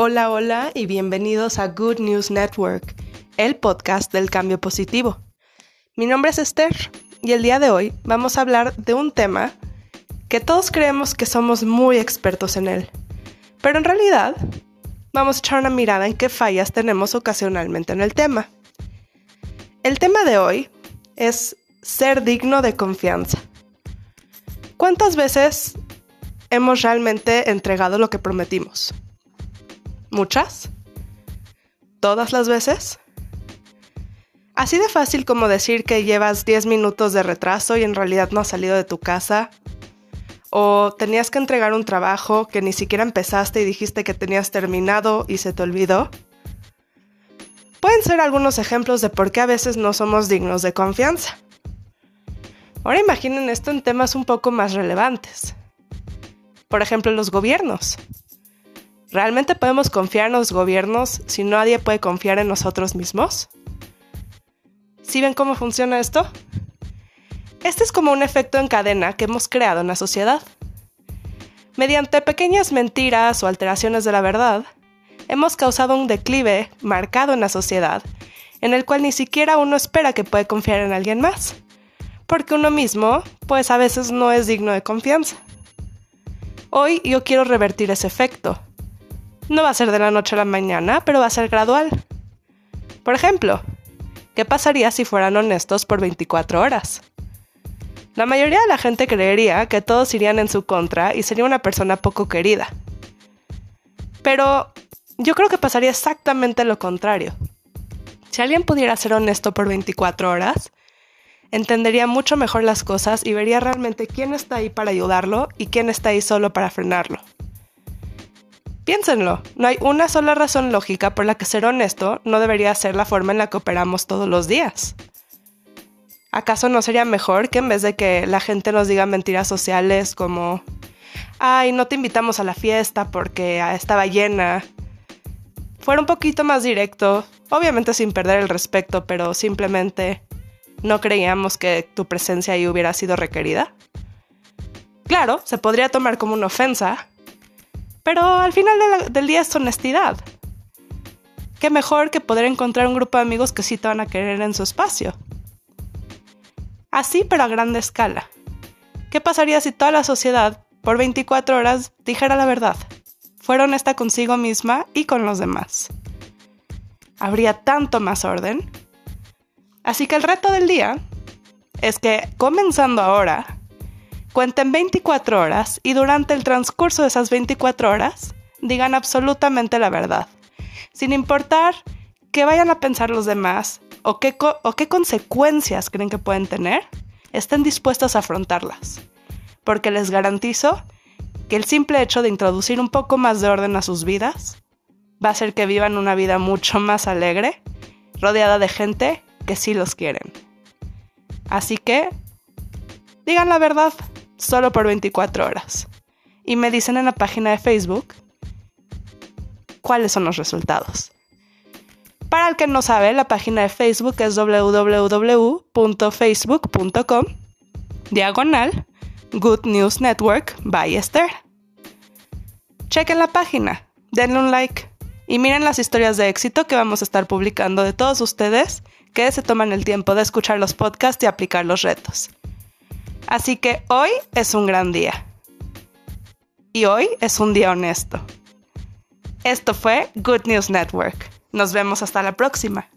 Hola, hola y bienvenidos a Good News Network, el podcast del cambio positivo. Mi nombre es Esther y el día de hoy vamos a hablar de un tema que todos creemos que somos muy expertos en él, pero en realidad vamos a echar una mirada en qué fallas tenemos ocasionalmente en el tema. El tema de hoy es ser digno de confianza. ¿Cuántas veces hemos realmente entregado lo que prometimos? ¿Muchas? ¿Todas las veces? Así de fácil como decir que llevas 10 minutos de retraso y en realidad no has salido de tu casa. O tenías que entregar un trabajo que ni siquiera empezaste y dijiste que tenías terminado y se te olvidó. Pueden ser algunos ejemplos de por qué a veces no somos dignos de confianza. Ahora imaginen esto en temas un poco más relevantes. Por ejemplo, los gobiernos. ¿Realmente podemos confiar en los gobiernos si nadie puede confiar en nosotros mismos? ¿Sí ven cómo funciona esto? Este es como un efecto en cadena que hemos creado en la sociedad. Mediante pequeñas mentiras o alteraciones de la verdad, hemos causado un declive marcado en la sociedad, en el cual ni siquiera uno espera que puede confiar en alguien más, porque uno mismo, pues a veces no es digno de confianza. Hoy yo quiero revertir ese efecto no va a ser de la noche a la mañana, pero va a ser gradual. Por ejemplo, ¿qué pasaría si fueran honestos por 24 horas? La mayoría de la gente creería que todos irían en su contra y sería una persona poco querida. Pero yo creo que pasaría exactamente lo contrario. Si alguien pudiera ser honesto por 24 horas, entendería mucho mejor las cosas y vería realmente quién está ahí para ayudarlo y quién está ahí solo para frenarlo. Piénsenlo, no hay una sola razón lógica por la que ser honesto no debería ser la forma en la que operamos todos los días. ¿Acaso no sería mejor que en vez de que la gente nos diga mentiras sociales como, ay, no te invitamos a la fiesta porque estaba llena, fuera un poquito más directo, obviamente sin perder el respeto, pero simplemente no creíamos que tu presencia ahí hubiera sido requerida? Claro, se podría tomar como una ofensa, pero al final del día es honestidad. Qué mejor que poder encontrar un grupo de amigos que sí te van a querer en su espacio. Así, pero a grande escala. ¿Qué pasaría si toda la sociedad, por 24 horas, dijera la verdad? Fuera honesta consigo misma y con los demás. Habría tanto más orden. Así que el reto del día es que, comenzando ahora, cuenten 24 horas y durante el transcurso de esas 24 horas digan absolutamente la verdad, sin importar qué vayan a pensar los demás o qué, o qué consecuencias creen que pueden tener, estén dispuestos a afrontarlas, porque les garantizo que el simple hecho de introducir un poco más de orden a sus vidas va a hacer que vivan una vida mucho más alegre, rodeada de gente que sí los quieren. Así que, digan la verdad solo por 24 horas. Y me dicen en la página de Facebook cuáles son los resultados. Para el que no sabe, la página de Facebook es www.facebook.com diagonal Good News Network by Esther. Chequen la página, denle un like y miren las historias de éxito que vamos a estar publicando de todos ustedes que se toman el tiempo de escuchar los podcasts y aplicar los retos. Así que hoy es un gran día. Y hoy es un día honesto. Esto fue Good News Network. Nos vemos hasta la próxima.